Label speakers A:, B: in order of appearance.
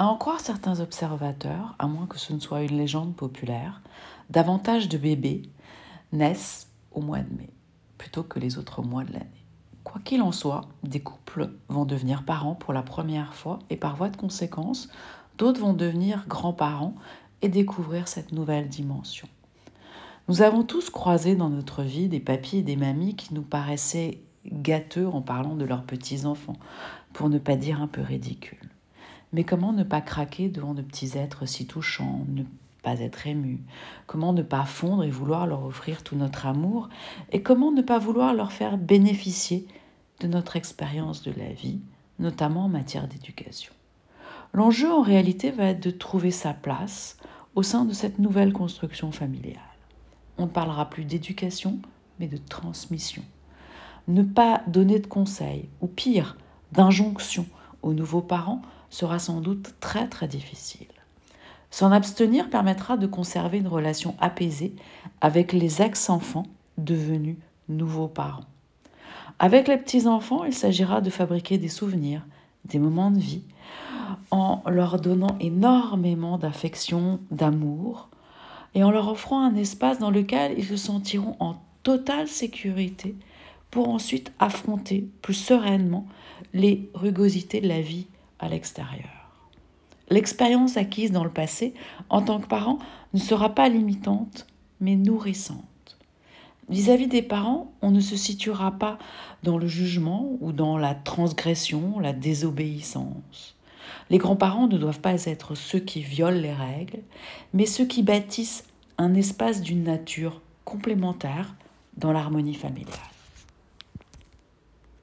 A: À en croire certains observateurs, à moins que ce ne soit une légende populaire, davantage de bébés naissent au mois de mai plutôt que les autres mois de l'année. Quoi qu'il en soit, des couples vont devenir parents pour la première fois et par voie de conséquence, d'autres vont devenir grands-parents et découvrir cette nouvelle dimension. Nous avons tous croisé dans notre vie des papis et des mamies qui nous paraissaient gâteux en parlant de leurs petits-enfants, pour ne pas dire un peu ridicules. Mais comment ne pas craquer devant de petits êtres si touchants, ne pas être ému? Comment ne pas fondre et vouloir leur offrir tout notre amour? Et comment ne pas vouloir leur faire bénéficier de notre expérience de la vie, notamment en matière d'éducation? L'enjeu en réalité va être de trouver sa place au sein de cette nouvelle construction familiale. On ne parlera plus d'éducation, mais de transmission. Ne pas donner de conseils, ou pire, d'injonctions aux nouveaux parents sera sans doute très très difficile. S'en abstenir permettra de conserver une relation apaisée avec les ex-enfants devenus nouveaux parents. Avec les petits-enfants, il s'agira de fabriquer des souvenirs, des moments de vie, en leur donnant énormément d'affection, d'amour, et en leur offrant un espace dans lequel ils se sentiront en totale sécurité pour ensuite affronter plus sereinement les rugosités de la vie à l'extérieur. L'expérience acquise dans le passé en tant que parent ne sera pas limitante, mais nourrissante. Vis-à-vis des parents, on ne se situera pas dans le jugement ou dans la transgression, la désobéissance. Les grands-parents ne doivent pas être ceux qui violent les règles, mais ceux qui bâtissent un espace d'une nature complémentaire dans l'harmonie familiale.